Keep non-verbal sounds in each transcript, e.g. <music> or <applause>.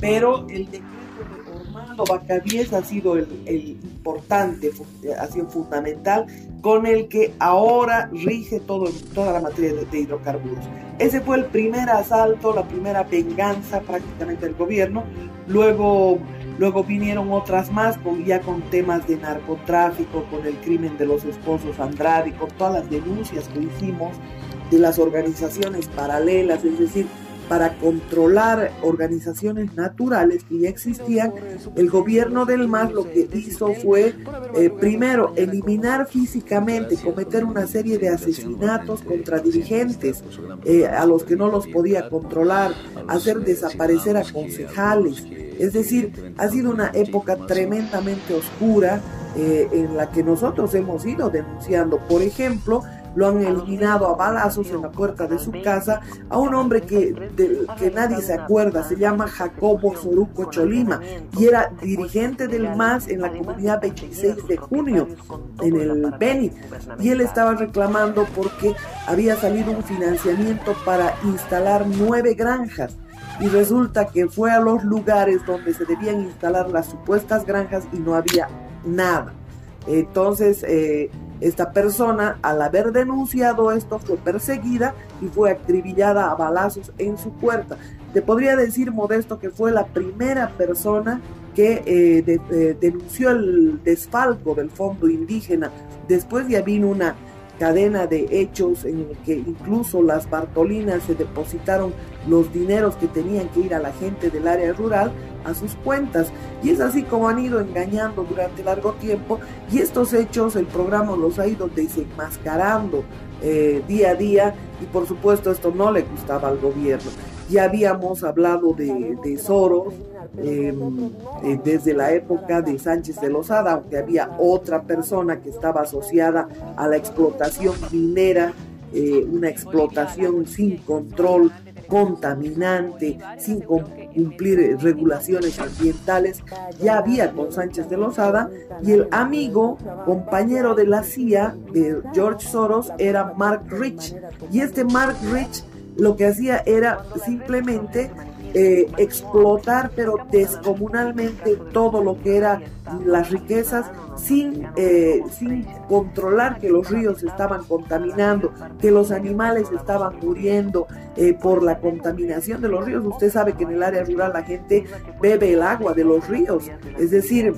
pero el decreto de Ormando Bacavies ha sido el, importante, ha sido fundamental, con el que ahora rige todo, toda la materia de, hidrocarburos. Ese fue el primer asalto, la primera venganza prácticamente del gobierno. Luego, luego vinieron otras más, con, ya con temas de narcotráfico, con el crimen de los esposos Andrade, con todas las denuncias que hicimos de las organizaciones paralelas, es decir, para controlar organizaciones naturales que ya existían, el gobierno del MAS lo que hizo fue, eh, primero, eliminar físicamente, cometer una serie de asesinatos contra dirigentes eh, a los que no los podía controlar, hacer desaparecer a concejales. Es decir, ha sido una época tremendamente oscura eh, en la que nosotros hemos ido denunciando. Por ejemplo, lo han eliminado a balazos en la puerta de su casa a un hombre que, que nadie se acuerda, se llama Jacobo Soruco Cholima y era dirigente del MAS en la comunidad 26 de junio en el Beni y él estaba reclamando porque había salido un financiamiento para instalar nueve granjas y resulta que fue a los lugares donde se debían instalar las supuestas granjas y no había nada. Entonces, eh, esta persona, al haber denunciado esto, fue perseguida y fue acribillada a balazos en su puerta. Te podría decir, Modesto, que fue la primera persona que eh, eh, denunció el desfalco del fondo indígena. Después ya vino una cadena de hechos en el que incluso las Bartolinas se depositaron los dineros que tenían que ir a la gente del área rural a sus cuentas. Y es así como han ido engañando durante largo tiempo y estos hechos el programa los ha ido desenmascarando eh, día a día y por supuesto esto no le gustaba al gobierno. Ya habíamos hablado de, Soros, em, eh, desde la época de Sánchez de Lozada, aunque había otra persona que estaba asociada a la explotación minera, eh, una explotación sin control, contaminante, sin cumplir regulaciones ambientales, ya había con Sánchez de Lozada y el amigo, compañero de la CIA de George Soros era Mark Rich. Y este Mark Rich lo que hacía era simplemente eh, explotar pero descomunalmente todo lo que era las riquezas sin, eh, sin controlar que los ríos estaban contaminando, que los animales estaban muriendo eh, por la contaminación de los ríos. Usted sabe que en el área rural la gente bebe el agua de los ríos, es decir,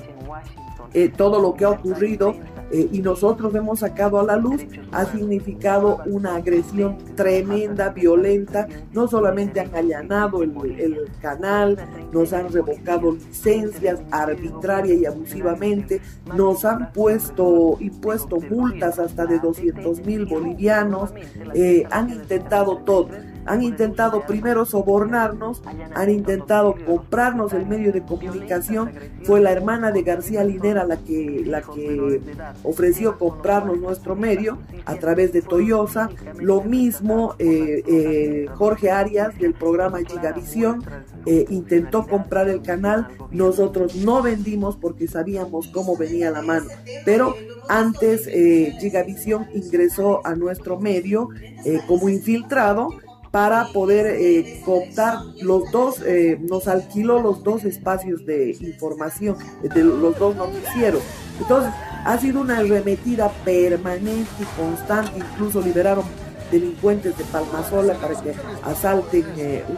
todo lo que ha ocurrido eh, y nosotros hemos sacado a la luz, ha significado una agresión tremenda, violenta. No solamente han allanado el, el canal, nos han revocado licencias arbitraria y abusivamente, nos han puesto, impuesto multas hasta de 200 mil bolivianos, eh, han intentado todo han intentado primero sobornarnos, han intentado comprarnos el medio de comunicación. Fue la hermana de García Linera la que, la que ofreció comprarnos nuestro medio a través de Toyosa. Lo mismo eh, eh, Jorge Arias del programa Gigavisión eh, intentó comprar el canal. Nosotros no vendimos porque sabíamos cómo venía la mano. Pero antes Gigavisión ingresó a nuestro medio como infiltrado para poder eh, cooptar los dos, eh, nos alquiló los dos espacios de información, de los dos noticieros. Entonces, ha sido una arremetida permanente y constante, incluso liberaron delincuentes de Palmasola para que asalten eh, un,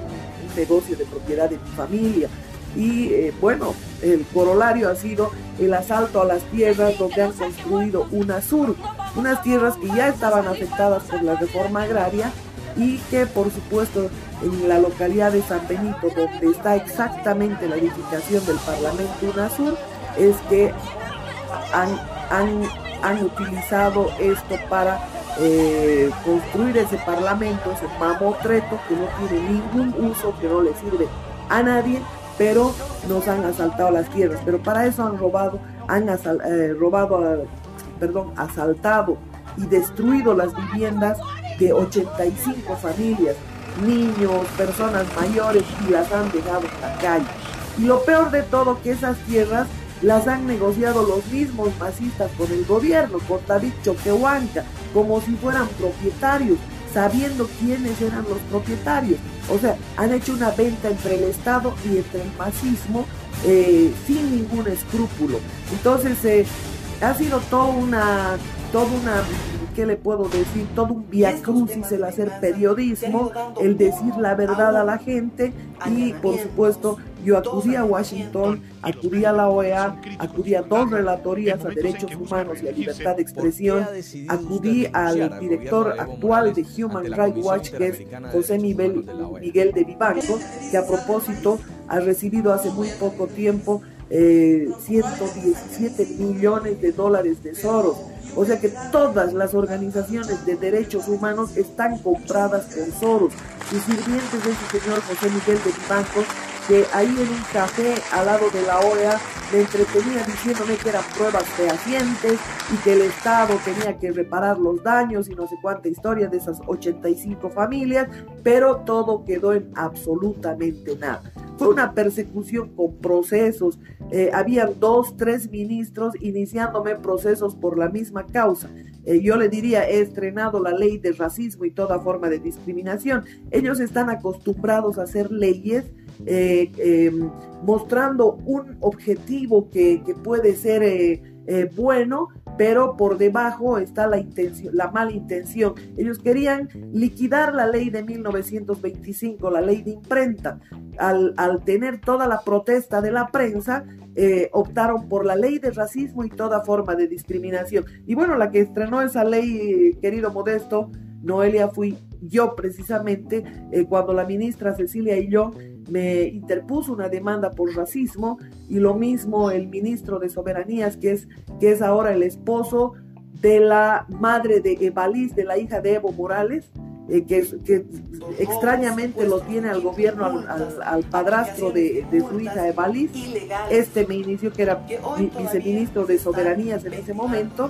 negocio de propiedad de mi familia. Y eh, bueno, el corolario ha sido el asalto a las tierras donde han construido una sur, unas tierras que ya estaban afectadas por la reforma agraria y que por supuesto en la localidad de San Benito, donde está exactamente la edificación del Parlamento UNASUR, es que han, han, utilizado esto para eh, construir ese parlamento, ese mamotreto que no tiene ningún uso, que no le sirve a nadie, pero nos han asaltado las tierras. Pero para eso han robado, han eh, robado, perdón, asaltado y destruido las viviendas de 85 familias, niños, personas mayores y las han dejado en la calle. Y lo peor de todo que esas tierras las han negociado los mismos masistas con el gobierno, con David Choquehuanca, como si fueran propietarios, sabiendo quiénes eran los propietarios. O sea, han hecho una venta entre el Estado y entre el masismo eh, sin ningún escrúpulo. Entonces, eh, ha sido toda una, toda una ¿qué le puedo decir? Todo un viacrucis el hacer periodismo, el decir la verdad a la gente y por supuesto yo acudí a Washington, acudí a la OEA, acudí a dos relatorías a derechos humanos y a libertad de expresión, acudí al director actual de Human Rights Watch, que es José Miguel, Miguel de Vivanco, que a propósito ha recibido hace muy poco tiempo 117 eh, millones de dólares de Soros o sea que todas las organizaciones de derechos humanos están compradas por Soros. Y sirvientes de ese señor José Miguel de Vivanco, que ahí en un café al lado de la OEA me entretenía diciéndome que eran pruebas fehacientes y que el Estado tenía que reparar los daños y no sé cuánta historia de esas 85 familias, pero todo quedó en absolutamente nada. Fue una persecución con procesos. Eh, habían dos, tres ministros iniciándome procesos por la misma causa. Eh, yo le diría, he estrenado la ley de racismo y toda forma de discriminación. Ellos están acostumbrados a hacer leyes eh, em, mostrando un objetivo que, puede ser bueno, pero por debajo está la intención, la mala intención. Ellos querían liquidar la ley de 1925, la ley de imprenta. Al, tener toda la protesta de la prensa, eh, optaron por la ley de racismo y toda forma de discriminación. Y bueno, la que estrenó esa ley, querido Modesto, Noelia, fui yo precisamente, eh, cuando la ministra Cecilia y yo me interpuso una demanda por racismo y lo mismo el ministro de Soberanías, que es, que es ahora el esposo de la madre de Evaliz, de la hija de Evo Morales, eh, que, que, extrañamente lo tiene al gobierno, al, padrastro de, su hija Evaliz. Este me inició, que era viceministro de Soberanías en ese momento,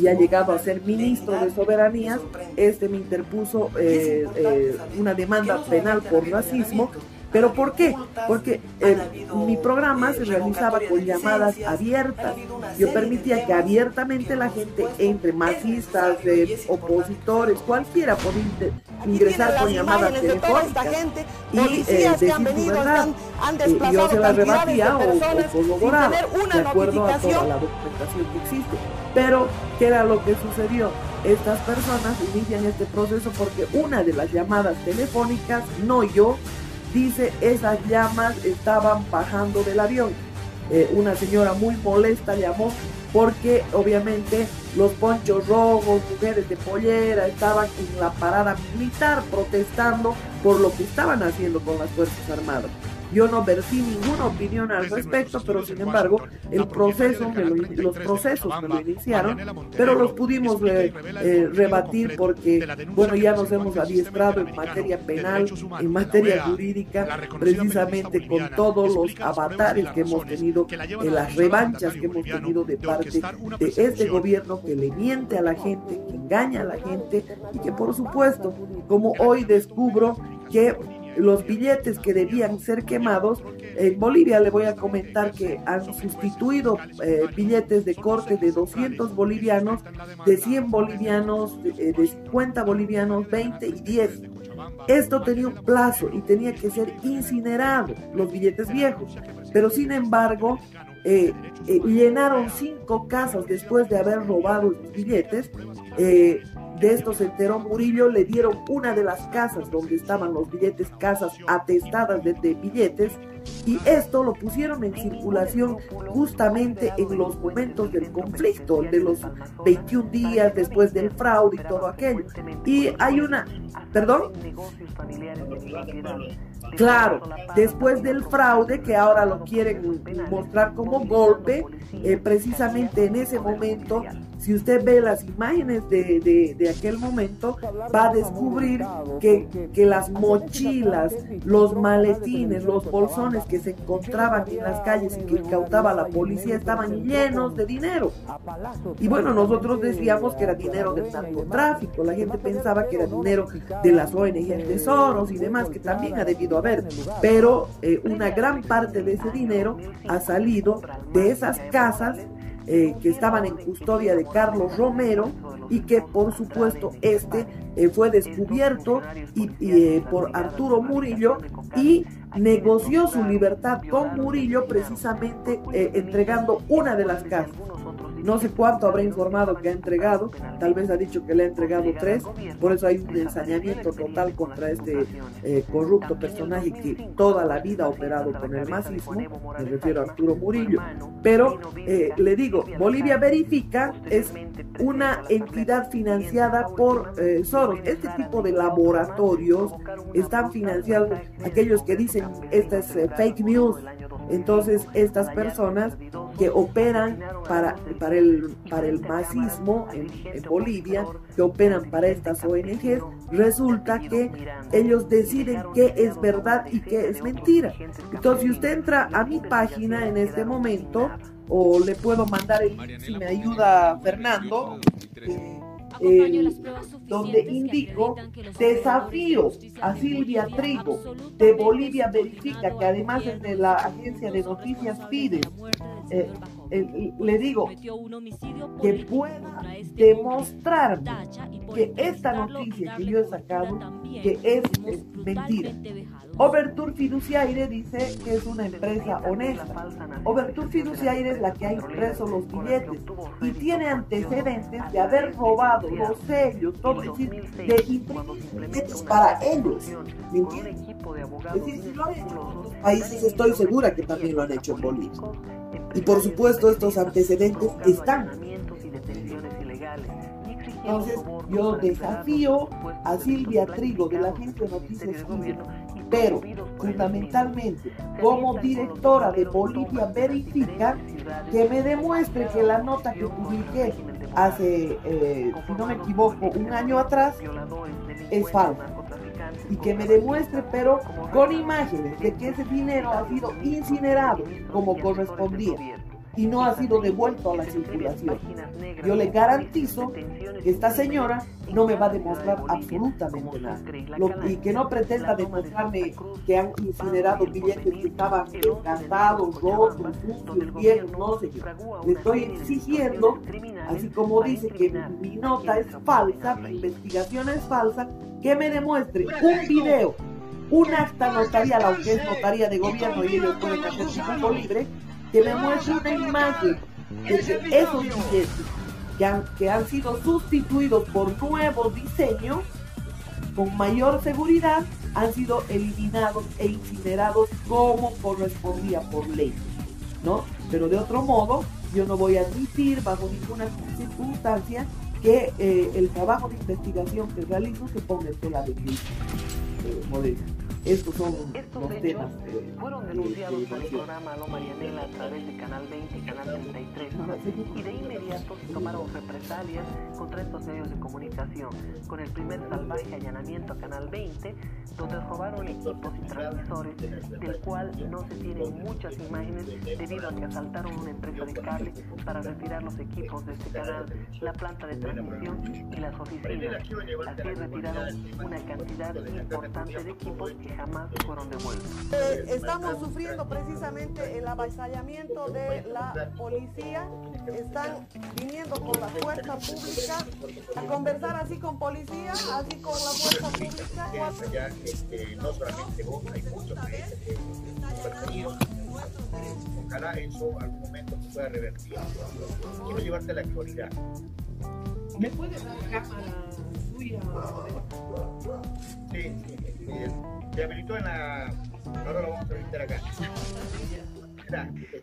y ha llegado a ser ministro de Soberanías, este me interpuso eh, eh, una demanda penal por racismo ¿Pero por qué? Porque eh, mi programa se realizaba con llamadas abiertas. Yo permitía que abiertamente la gente, entre masistas, opositores, cualquiera, podía ingresar con llamadas telefónicas y eh, decir su verdad. Yo se la rebatía o, o corroboraba, de acuerdo a toda la documentación que existe. Pero, ¿qué era lo que sucedió? Estas personas inician este proceso porque una de las llamadas telefónicas, no yo, Dice, esas llamas estaban bajando del avión. Eh, una señora muy molesta llamó porque obviamente los ponchos rojos, mujeres de pollera, estaban en la parada militar protestando por lo que estaban haciendo con las Fuerzas Armadas. Yo no vertí ninguna opinión al respecto, pero sin embargo, el proceso los procesos me lo iniciaron, pero los pudimos eh, eh, rebatir porque, bueno, ya nos hemos adiestrado en materia penal, en materia jurídica, precisamente con todos los avatares que hemos tenido, en las revanchas que hemos tenido de parte de este gobierno que le miente a la gente, que engaña a la gente y que, por supuesto, como hoy descubro que los billetes que debían ser quemados. En Bolivia le voy a comentar que han sustituido eh, billetes de corte de 200 bolivianos, de 100 bolivianos, de, 50 eh, bolivianos, 20 y 10. Esto tenía un plazo y tenía que ser incinerado, los billetes viejos. Pero sin embargo, eh, llenaron cinco casas después de haber robado los billetes. De esto se enteró Murillo, le dieron una de las casas donde estaban los billetes, casas atestadas de, billetes, y esto lo pusieron en circulación justamente en los momentos del conflicto, de los 21 días después del fraude y todo aquello. Y hay una, perdón, claro, después del fraude que ahora lo quieren mostrar como golpe, eh, precisamente en ese momento si usted ve las imágenes de, de, aquel momento, va a descubrir que, que, las mochilas, los maletines, los bolsones que se encontraban en las calles y que incautaba la policía estaban llenos de dinero. Y bueno, nosotros decíamos que era dinero del narcotráfico, la gente pensaba que era dinero de las ONG tesoros y demás, que también ha debido haber, pero eh, una gran parte de ese dinero ha salido de esas casas eh, que estaban en custodia de Carlos Romero y que por supuesto este eh, fue descubierto y, por Arturo Murillo y negoció su libertad con Murillo precisamente entregando una de las casas. No sé cuánto habrá informado que ha entregado, tal vez ha dicho que le ha entregado tres, por eso hay un ensañamiento total contra este eh, corrupto personaje que toda la vida ha operado con el masismo, me refiero a Arturo Murillo. Pero eh, le digo, Bolivia Verifica es una entidad financiada por eh, Soros. Este tipo de laboratorios están financiados, aquellos que dicen esta es fake news, entonces estas personas que operan para, para, el, para el masismo en, Bolivia, que operan para estas ONGs, resulta que ellos deciden qué es verdad y qué es mentira. Entonces, si usted entra a mi página en este momento, o le puedo mandar el si me ayuda Fernando, donde indico desafío a Silvia Trigo de Bolivia Verifica, que además es de la agencia de noticias Fides. Eh, eh, le digo que pueda demostrar que esta noticia que yo he sacado que es, mentira. Overture Fiduciaire dice que es una empresa honesta. Overture Fiduciaire es la que ha impreso los billetes y tiene antecedentes de haber robado los sellos, todo, decir, de imprimir billetes para ellos. ¿Me entiendes? Es decir, si lo han hecho en otros países, estoy segura que también lo han hecho en Bolivia. Y por supuesto estos antecedentes están. Entonces yo desafío a Silvia Trigo de la Agencia Noticias pero fundamentalmente como directora de Bolivia Verifica, que me demuestre que la nota que publiqué hace, eh, si no me equivoco, un año atrás, es falsa y que me demuestre, pero con imágenes, de que ese dinero ha sido incinerado como correspondía y no ha sido devuelto a la circulación. Yo le garantizo que esta señora no me va a demostrar absolutamente nada. y que no pretenda demostrarme que han incinerado billetes que estaban gastados, rotos, sucios, viejos, no sé qué. Le estoy exigiendo, así como dice que mi nota es falsa, mi investigación es falsa, que me demuestre un video, un acta notarial, aunque es notaría de gobierno y ellos pueden hacer su libre, que me muestre una imagen de esos billetes que han, que han sido sustituidos por nuevos diseños con mayor seguridad han sido eliminados e incinerados como correspondía por ley, ¿no? Pero de otro modo, yo no voy a admitir bajo ninguna circunstancia que eh, el trabajo de investigación que realizo se ponga en tela de juicio eh, estos son los temas. fueron denunciados por el programa Aló Marianela a través de Canal 20 y Canal 33 y de inmediato se tomaron represalias contra estos medios de comunicación con el primer salvaje allanamiento a Canal 20 donde robaron equipos y transmisores del cual no se tienen muchas imágenes debido a que asaltaron una empresa de cable para retirar los equipos de este canal, la planta de transmisión y las oficinas. Así retiraron una cantidad importante de equipos jamás fueron devueltos. Eh, estamos sufriendo precisamente el avasallamiento de la policía. Están viniendo con la fuerza pública a conversar así con policía, así con la fuerza pública. Ya, este, no solamente vos, hay muchos países que. Ojalá eso algún momento se pueda revertir. Quiero llevarte a la actualidad. ¿Me puedes dar cámara suya? Sí, sí, sí. Se habilitó en la. Ahora lo vamos a habilitar acá.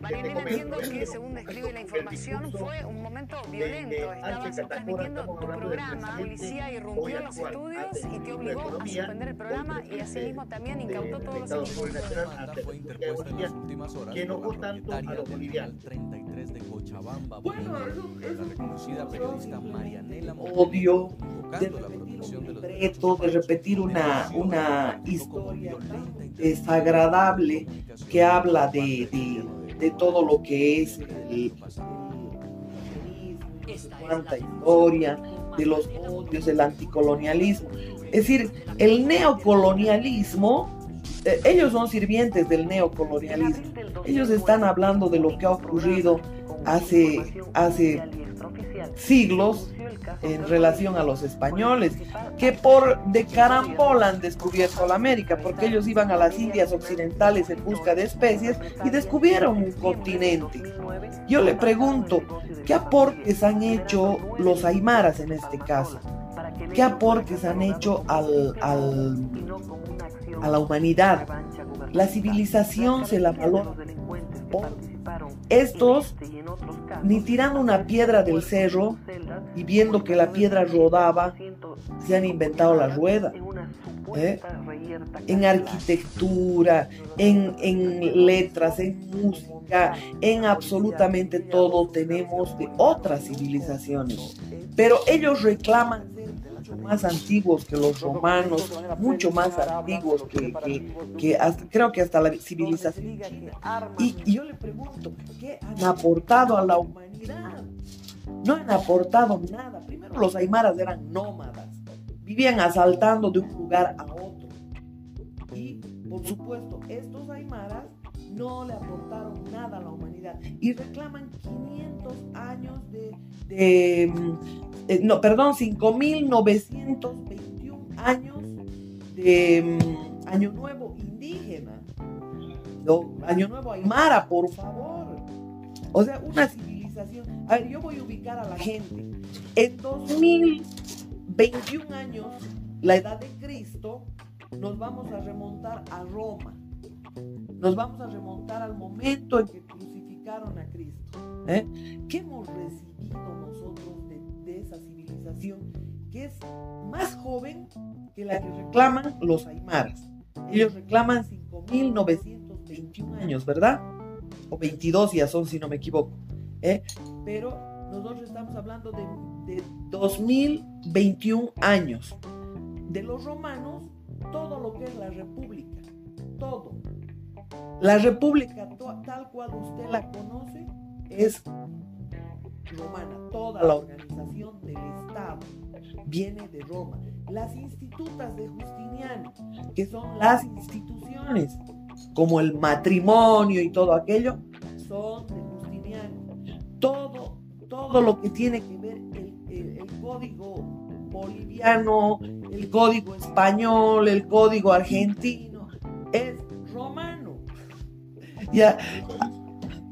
Marina entiendo que según describe la información fue un momento violento. Estabas transmitiendo tu programa, policía irrumpió en los estudios y te obligó a suspender el programa y asimismo también incautó todos los equipos. Que no tanto a los bolivianos. 33 de Cochabamba, la reconocida periodista Marianela Odio de repetir de repetir una, una historia desagradable que habla de, de, todo lo que es el, cuánta historia, de los odios, del anticolonialismo. Es decir, el neocolonialismo, eh, ellos son sirvientes del neocolonialismo. Ellos están hablando de lo que ha ocurrido hace, hace siglos en relación a los españoles, que por de carambola han descubierto la América, porque ellos iban a las Indias Occidentales en busca de especies y descubrieron un continente. Yo le pregunto, ¿qué aportes han hecho los aymaras en este caso? ¿Qué aportes han hecho a la humanidad? La civilización se la valora. Estos, ni tirando una piedra del cerro y viendo que la piedra rodaba, se han inventado la rueda. ¿eh? En arquitectura, en, en letras, en música, en absolutamente todo tenemos de otras civilizaciones. Pero ellos reclaman mucho más antiguos que los romanos, mucho más antiguos que, que, creo que hasta la civilización Y, y, yo le pregunto, ¿qué han aportado a la humanidad? No han aportado nada. Primero los aymaras eran nómadas, vivían asaltando de un lugar a otro. Y por supuesto, estos aymaras no le aportaron nada a la humanidad y reclaman 500 años de, de eh, no, perdón, 5.921 años de mm, Año Nuevo indígena. Año Nuevo Aymara, por favor. O sea, una civilización. A ver, yo voy a ubicar a la gente. En 2021 años, la edad de Cristo, nos vamos a remontar a Roma. Nos vamos a remontar al momento en que crucificaron a Cristo. ¿eh? ¿Qué hemos recibido nosotros que es más joven que la que reclaman los aymaras. Ellos reclaman 5.921 años, ¿verdad? O 22 ya son, si no me equivoco. ¿eh? Pero nosotros estamos hablando de, de 2021 años. De los romanos, todo lo que es la república, todo. La república tal cual usted la conoce es romana, toda la organización del Estado viene de Roma. Las institutas de Justiniano, que son las instituciones, como el matrimonio y todo aquello, son de Justiniano. Todo, todo lo que tiene que ver el, el código boliviano, el código español, el código argentino, es romano. Ya,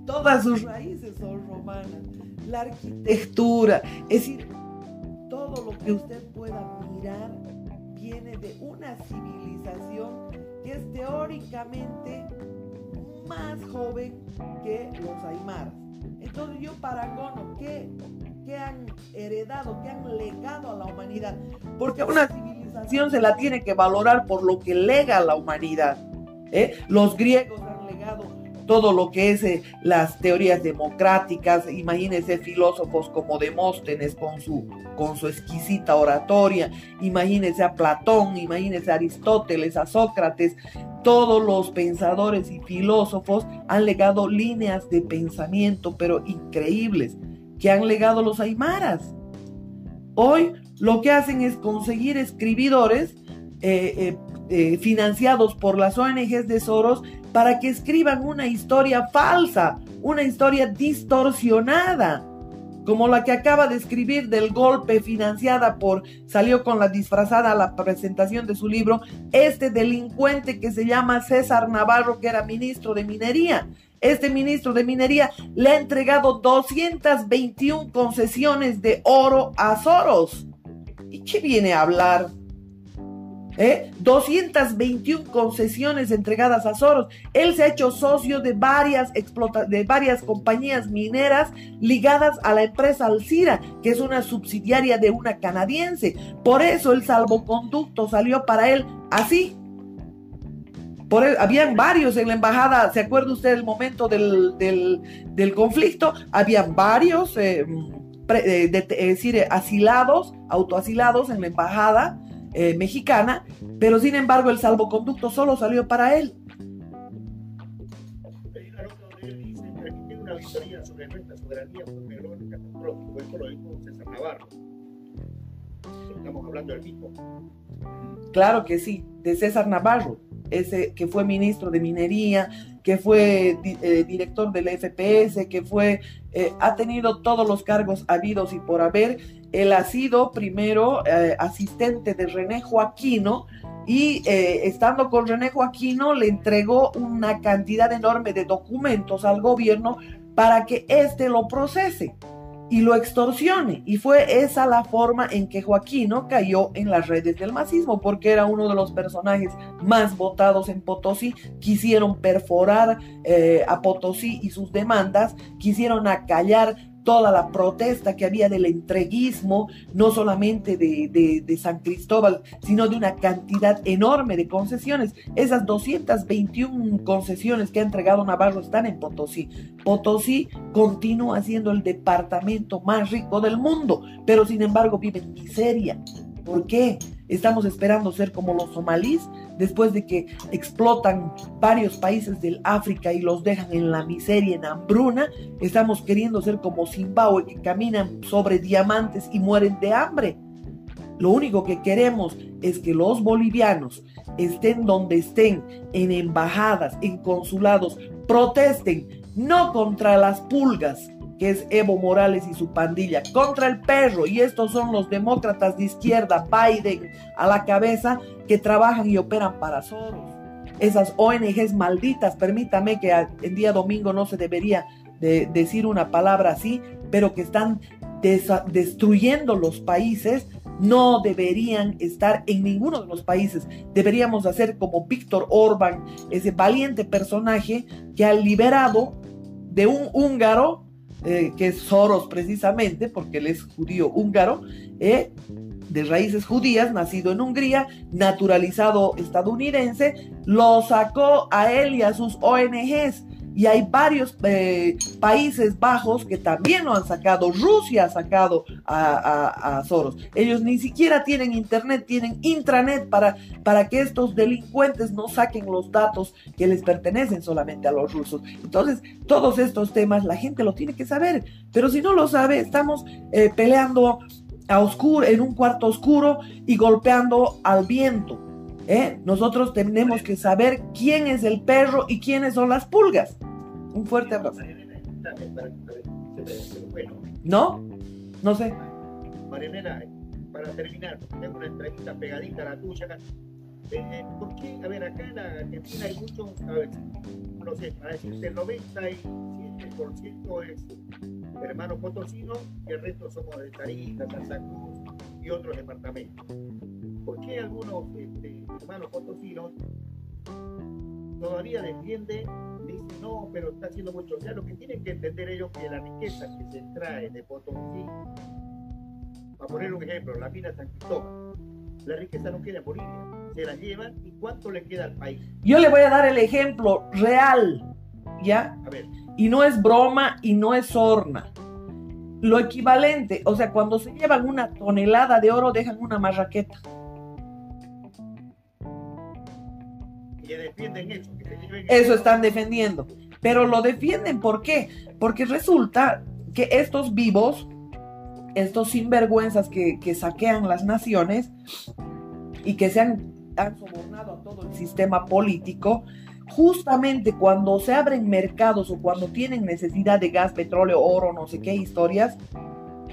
todas sus raíces son romanas la arquitectura, es decir, todo lo que usted pueda mirar viene de una civilización que es teóricamente más joven que los aymaras. Entonces yo paragono, ¿qué, ¿qué han heredado, qué han legado a la humanidad? Porque una civilización se la tiene que valorar por lo que lega a la humanidad. ¿eh? Los griegos todo lo que es eh, las teorías democráticas, imagínense filósofos como Demóstenes con su, con su exquisita oratoria, imagínense a Platón, imagínense a Aristóteles, a Sócrates, todos los pensadores y filósofos han legado líneas de pensamiento, pero increíbles, que han legado los aymaras. Hoy lo que hacen es conseguir escribidores eh, eh, financiados por las ONGs de Soros para que escriban una historia falsa, una historia distorsionada, como la que acaba de escribir del golpe financiada por, salió con la disfrazada a la presentación de su libro, este delincuente que se llama César Navarro, que era ministro de Minería. Este ministro de Minería le ha entregado 221 concesiones de oro a Soros. ¿Y qué viene a hablar? ¿Eh? 221 concesiones entregadas a Soros. Él se ha hecho socio de varias, explota de varias compañías mineras ligadas a la empresa Alcira, que es una subsidiaria de una canadiense. Por eso el salvoconducto salió para él así. Por habían varios en la embajada, ¿se acuerda usted del momento del, del, conflicto? Habían varios, eh, eh, es decir, asilados, autoasilados en la embajada eh, mexicana, pero sin embargo el salvoconducto solo salió para él. Estamos hablando del mismo. Claro que sí, de César Navarro. ese que fue ministro de Minería, que fue eh, director del FPS, que fue, eh, ha tenido todos los cargos habidos y por haber. Él ha sido primero eh, asistente de René Joaquino y estando con René Joaquino le entregó una cantidad enorme de documentos al gobierno para que éste lo procese y lo extorsione. Y fue esa la forma en que Joaquino cayó en las redes del masismo, porque era uno de los personajes más votados en Potosí. Quisieron perforar eh, a Potosí y sus demandas, quisieron acallar toda la protesta que había del entreguismo, no solamente de, San Cristóbal, sino de una cantidad enorme de concesiones. Esas 221 concesiones que ha entregado Navarro están en Potosí. Potosí continúa siendo el departamento más rico del mundo, pero sin embargo vive en miseria. ¿Por qué? Estamos esperando ser como los somalíes después de que explotan varios países del África y los dejan en la miseria, en hambruna. Estamos queriendo ser como Zimbabue que caminan sobre diamantes y mueren de hambre. Lo único que queremos es que los bolivianos estén donde estén, en embajadas, en consulados, protesten, no contra las pulgas, que es Evo Morales y su pandilla, contra el perro, y estos son los demócratas de izquierda, Biden a la cabeza, que trabajan y operan para Soros. Esas ONGs malditas, permítame que el día domingo no se debería de decir una palabra así, pero que están destruyendo los países, no deberían estar en ninguno de los países. Deberíamos hacer como Víctor Orban, ese valiente personaje que ha liberado de un húngaro eh, que es Soros precisamente, porque él es judío húngaro, eh, de raíces judías, nacido en Hungría, naturalizado estadounidense, lo sacó a él y a sus ONGs y hay varios eh, Países Bajos que también lo han sacado. Rusia ha sacado a, Soros. Ellos ni siquiera tienen internet, tienen intranet para, para que estos delincuentes no saquen los datos que les pertenecen solamente a los rusos. Entonces, todos estos temas la gente lo tiene que saber. Pero si no lo sabe, estamos eh, peleando a oscuro, en un cuarto oscuro y golpeando al viento. ¿Eh? Nosotros tenemos que saber quién es el perro y quiénes son las pulgas. Un fuerte abrazo. ¿No? No sé. Marianela, para terminar, tengo una entrevista pegadita a la tuya. Eh, ¿Por qué? A ver, acá en Argentina hay mucho, a ver, no sé, para decirte, el 97% es hermanos potosinos y el resto somos de Tarija, Santa Cruz y otros departamentos. ¿Por qué algunos este, hermanos potosinos todavía defienden, dicen no, pero está haciendo mucho. O lo que tienen que entender ellos que la riqueza que se extrae de Potosí, para poner un ejemplo, la mina San Cristóbal, la riqueza no queda en Bolivia, se la llevan y cuánto le queda al país. Yo le voy a dar el ejemplo real, ¿ya? A ver. Y no es broma y no es horna lo equivalente, o sea, cuando se llevan una tonelada de oro, dejan una marraqueta. Defienden eso. eso están defendiendo. Pero lo defienden, ¿por qué? Porque resulta que estos vivos, estos sinvergüenzas que, que saquean las naciones y que se han, han sobornado a todo el sistema político, justamente cuando se abren mercados o cuando tienen necesidad de gas, petróleo, oro, no sé qué historias,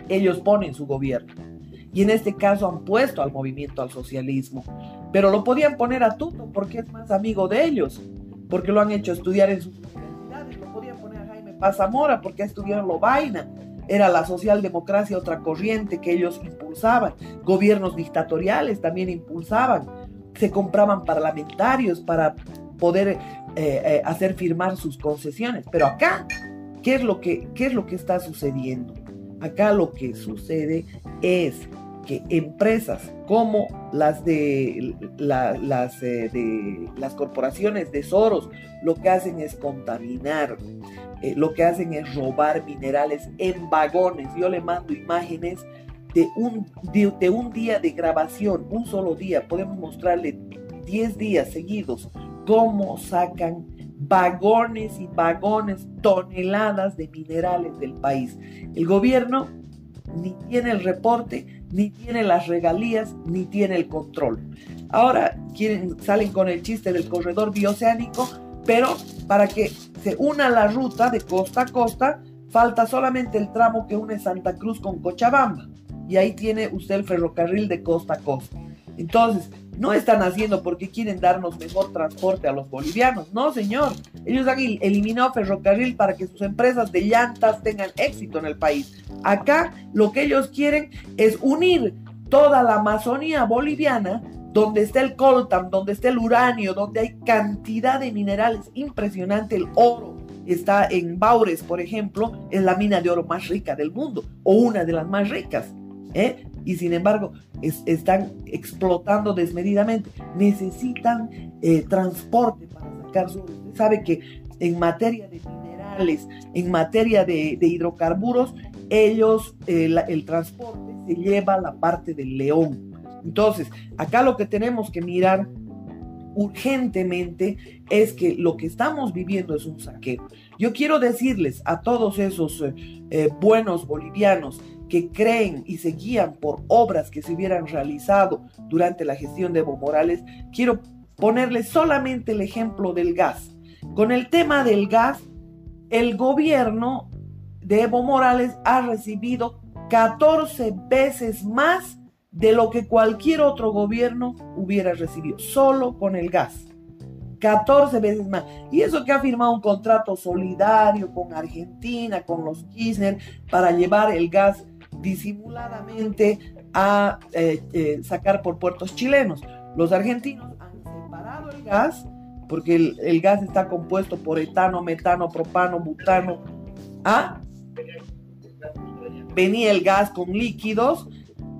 ellos ponen su gobierno y en este caso han puesto al movimiento al socialismo. Pero lo podían poner a Tuto porque es más amigo de ellos, porque lo han hecho estudiar en sus universidades, lo podían poner a Jaime Pazamora porque estudiaron lo vaina. Era la socialdemocracia otra corriente que ellos impulsaban. Gobiernos dictatoriales también impulsaban. Se compraban parlamentarios para poder eh, eh, hacer firmar sus concesiones. Pero acá, ¿qué es, lo que, ¿qué es lo que está sucediendo? Acá lo que sucede es empresas como las de, las, eh, de las corporaciones de Soros lo que hacen es contaminar, eh, lo que hacen es robar minerales en vagones. Yo le mando imágenes de un, de, un día de grabación, un solo día, podemos mostrarle 10 días seguidos cómo sacan vagones y vagones, toneladas de minerales del país. El gobierno ni tiene el reporte, ni tiene las regalías, ni tiene el control. Ahora quieren, salen con el chiste del corredor bioceánico, pero para que se una la ruta de costa a costa, falta solamente el tramo que une Santa Cruz con Cochabamba. Y ahí tiene usted el ferrocarril de costa a costa. Entonces, no están haciendo porque quieren darnos mejor transporte a los bolivianos. No, señor. Ellos han eliminado ferrocarril para que sus empresas de llantas tengan éxito en el país. Acá lo que ellos quieren es unir toda la Amazonía boliviana donde está el coltan, donde está el uranio, donde hay cantidad de minerales impresionante, el oro está en Baures, por ejemplo, es la mina de oro más rica del mundo, o una de las más ricas, ¿eh? Y sin embargo están explotando desmedidamente, necesitan eh, transporte para sacar su... Usted sabe que en materia de minerales, en materia de, hidrocarburos, ellos, eh, el transporte se lleva la parte del león, entonces, acá lo que tenemos que mirar urgentemente es que lo que estamos viviendo es un saqueo. Yo quiero decirles a todos esos eh, buenos bolivianos que creen y se guían por obras que se hubieran realizado durante la gestión de Evo Morales, quiero ponerles solamente el ejemplo del gas. Con el tema del gas, el gobierno de Evo Morales ha recibido 14 veces más de lo que cualquier otro gobierno hubiera recibido, solo con el gas. 14 veces más. Y eso que ha firmado un contrato solidario con Argentina, con los Kirchner, para llevar el gas disimuladamente a eh, eh, sacar por puertos chilenos. Los argentinos han separado el gas, porque el, gas está compuesto por etano, metano, propano, butano. ¿Ah? Venía el gas con líquidos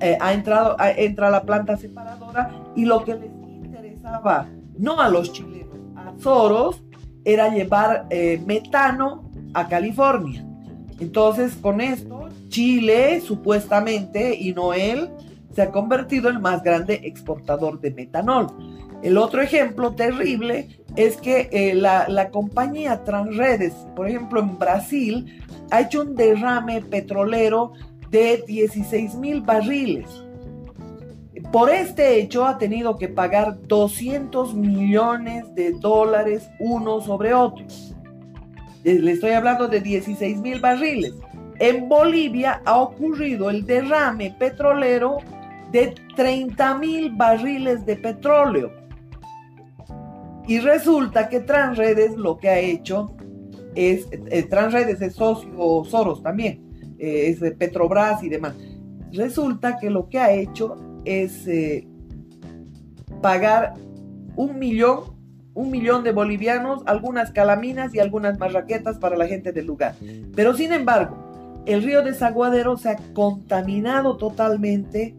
eh, ha entrado, entra a la planta separadora y lo que les interesaba, no a los chilenos, a Soros, era llevar metano a California. Entonces, con esto, Chile, supuestamente, y no él, se ha convertido en el más grande exportador de metanol. El otro ejemplo terrible es que eh, la, compañía Transredes, por ejemplo, en Brasil, ha hecho un derrame petrolero de 16 mil barriles. Por este hecho ha tenido que pagar 200 millones de dólares uno sobre otro. Eh, le estoy hablando de 16 mil barriles. En Bolivia ha ocurrido el derrame petrolero de 30 mil barriles de petróleo. Y resulta que Transredes lo que ha hecho es, eh, Transredes es socio Soros también, eh, es de Petrobras y demás. Resulta que lo que ha hecho es pagar un millón, un millón de bolivianos, algunas calaminas y algunas marraquetas para la gente del lugar. Pero sin embargo, el río Desaguadero se ha contaminado totalmente.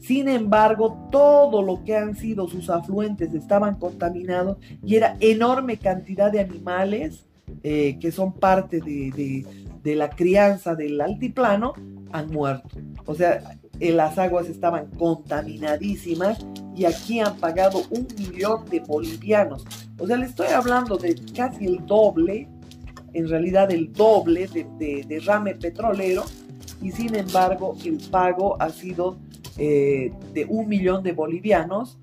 Sin embargo, todo lo que han sido sus afluentes estaban contaminados y era enorme cantidad de animales eh, que son parte de, de la crianza del altiplano han muerto. O sea, las aguas estaban contaminadísimas y aquí han pagado un millón de bolivianos. O sea, le estoy hablando de casi el doble, en realidad el doble de, derrame petrolero y sin embargo el pago ha sido eh, de un millón de bolivianos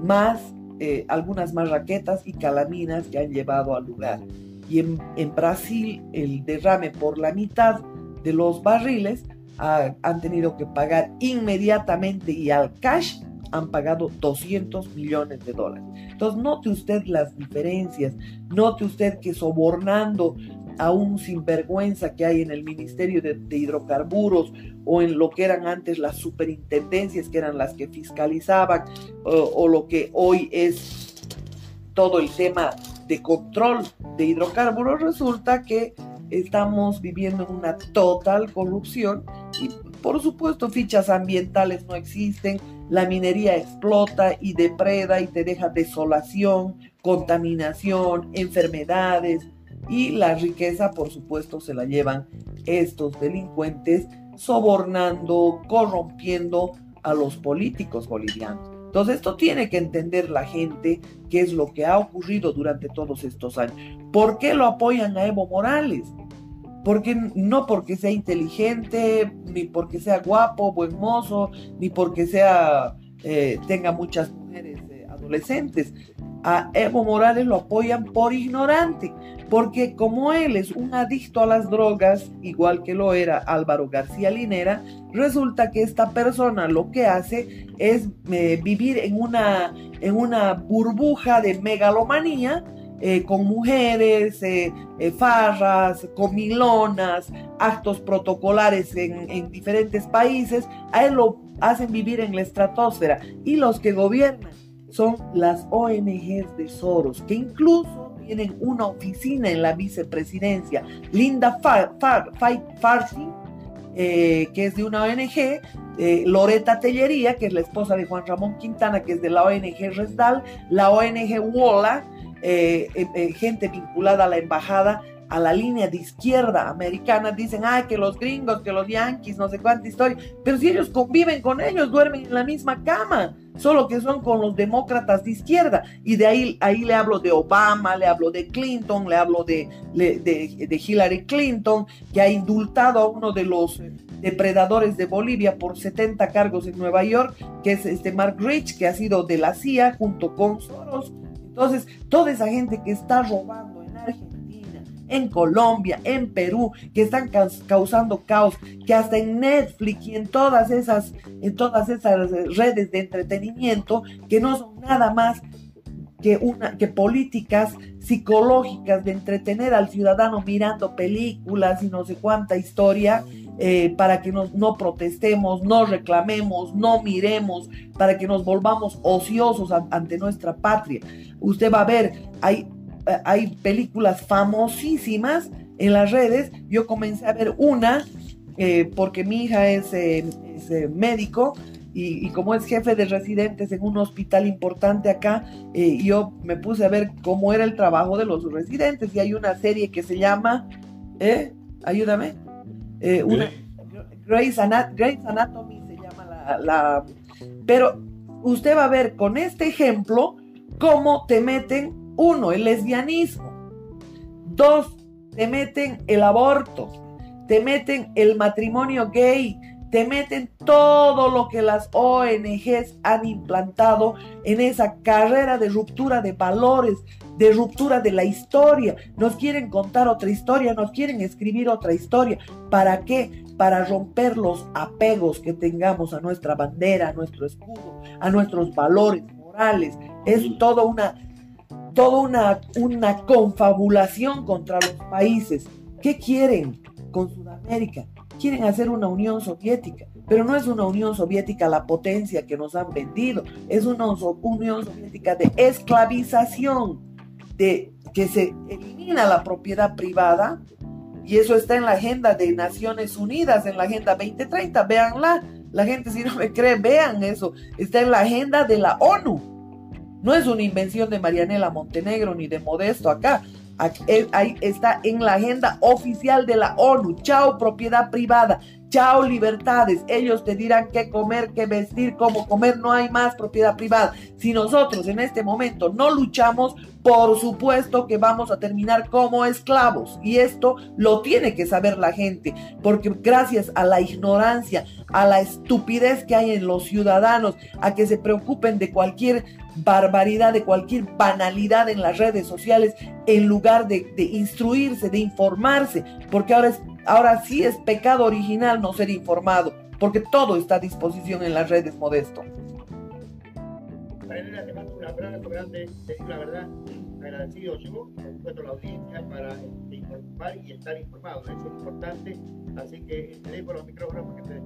más eh, algunas marraquetas y calaminas que han llevado al lugar y en, Brasil el derrame por la mitad de los barriles han tenido que pagar inmediatamente y al cash han pagado 200 millones de dólares. Entonces, note usted las diferencias, note usted que sobornando a un sinvergüenza que hay en el Ministerio de, Hidrocarburos o en lo que eran antes las superintendencias, que eran las que fiscalizaban, o lo que hoy es todo el tema de control de hidrocarburos, resulta que estamos viviendo en una total corrupción por supuesto fichas ambientales no existen, la minería explota y depreda y te deja desolación, contaminación, enfermedades y la riqueza por supuesto se la llevan estos delincuentes sobornando, corrompiendo a los políticos bolivianos. Entonces esto tiene que entender la gente qué es lo que ha ocurrido durante todos estos años. ¿Por qué lo apoyan a Evo Morales? Porque no porque sea inteligente, ni porque sea guapo, buen mozo, ni porque sea eh, tenga muchas mujeres eh, adolescentes. A Evo Morales lo apoyan por ignorante, porque como él es un adicto a las drogas, igual que lo era Álvaro García Linera, resulta que esta persona lo que hace es eh, vivir en una, en una burbuja de megalomanía eh, con mujeres, eh, eh, farras, comilonas, actos protocolares en, en, diferentes países, a él lo hacen vivir en la estratosfera. Y los que gobiernan son las ONGs de Soros, que incluso tienen una oficina en la vicepresidencia. Linda Farsi, que es de una ONG, Loreta Tellería, que es la esposa de Juan Ramón Quintana, que es de la ONG Resdal, la ONG WOLA, eh, eh, gente vinculada a la embajada, a la línea de izquierda americana, dicen, ay, que los gringos, que los yanquis, no sé cuánta historia, pero si ellos conviven con ellos, duermen en la misma cama, solo que son con los demócratas de izquierda, y de ahí, ahí le hablo de Obama, le hablo de Clinton, le hablo de, de, de Hillary Clinton, que ha indultado a uno de los depredadores de Bolivia por 70 cargos en Nueva York, que es este Mark Rich, que ha sido de la CIA junto con Soros, entonces, toda esa gente que está robando en Argentina, en Colombia, en Perú, que están causando caos, que hasta en Netflix y en todas esas, en todas esas redes de entretenimiento, que no son nada más que, una, que políticas psicológicas de entretener al ciudadano mirando películas y no sé cuánta historia, eh, para que nos, no protestemos, no reclamemos, no miremos, para que nos volvamos ociosos ante nuestra patria. Usted va a ver, hay, eh, hay películas famosísimas en las redes. Yo comencé a ver una eh, porque mi hija es, médico y, como es jefe de residentes en un hospital importante acá, yo me puse a ver cómo era el trabajo de los residentes y hay una serie que se llama, ¿eh? Ayúdame eh, una, Grey's, Anatomy se llama la, la, Pero usted va a ver con este ejemplo cómo te meten, uno, el lesbianismo, dos, te meten el aborto, te meten el matrimonio gay, te meten todo lo que las ONGs han implantado en esa carrera de ruptura de valores, de ruptura de la historia. Nos quieren contar otra historia, nos quieren escribir otra historia. ¿Para qué? Para romper los apegos que tengamos a nuestra bandera, a nuestro escudo, a nuestros valores morales. Es toda una, toda una, una confabulación contra los países. ¿Qué quieren con Sudamérica? Quieren hacer una Unión Soviética, pero no es una Unión Soviética la potencia que nos han vendido, es una Unión Soviética de esclavización, de que se elimina la propiedad privada y eso está en la agenda de Naciones Unidas, en la agenda 2030, véanla. La gente si no me cree, vean eso. Está en la agenda de la ONU. No es una invención de Marianela Montenegro ni de Modesto acá. Ahí está en la agenda oficial de la ONU. Chao propiedad privada. Chao libertades. Ellos te dirán qué comer, qué vestir, cómo comer. No hay más propiedad privada. Si nosotros en este momento no luchamos, por supuesto que vamos a terminar como esclavos. Y esto lo tiene que saber la gente. Porque gracias a la ignorancia, a la estupidez que hay en los ciudadanos, a que se preocupen de cualquier barbaridad, de cualquier banalidad en las redes sociales, en lugar de, instruirse, de informarse. Porque ahora es Ahora sí es pecado original no ser informado, porque todo está a disposición en las redes, Modesto. Un abrazo grande, te digo la verdad, agradecido yo, por supuesto la audiencia, para informar y estar informado, eso es importante, así que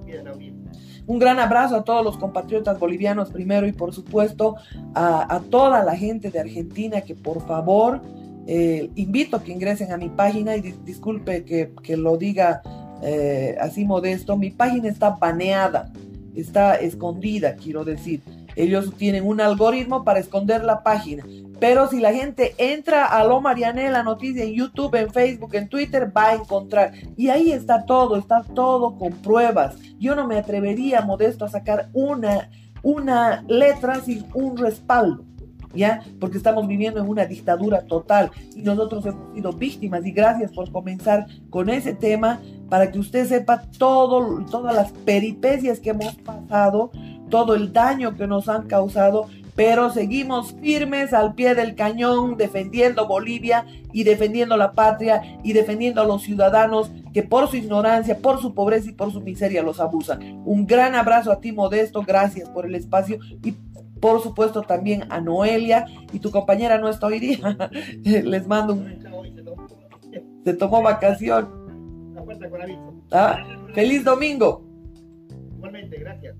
que audiencia. Un gran abrazo a todos los compatriotas bolivianos primero y por supuesto a, toda la gente de Argentina que por favor eh, invito a que ingresen a mi página y disculpe que, lo diga eh, así modesto, mi página está baneada, está escondida, quiero decir. Ellos tienen un algoritmo para esconder la página. Pero si la gente entra a Lo la Noticia en YouTube, en Facebook, en Twitter, va a encontrar. Y ahí está todo, está todo con pruebas. Yo no me atrevería, modesto, a sacar una, una letra sin un respaldo ¿ya? Porque estamos viviendo en una dictadura total y nosotros hemos sido víctimas y gracias por comenzar con ese tema para que usted sepa todo, todas las peripecias que hemos pasado, todo el daño que nos han causado pero seguimos firmes al pie del cañón defendiendo Bolivia y defendiendo la patria y defendiendo a los ciudadanos que por su ignorancia, por su pobreza y por su miseria los abusan. Un gran abrazo a ti Modesto, gracias por el espacio y por supuesto también a Noelia y tu compañera no está hoy día. <laughs> Les mando un... Se tomó vacación. Ah, feliz domingo. Igualmente, gracias.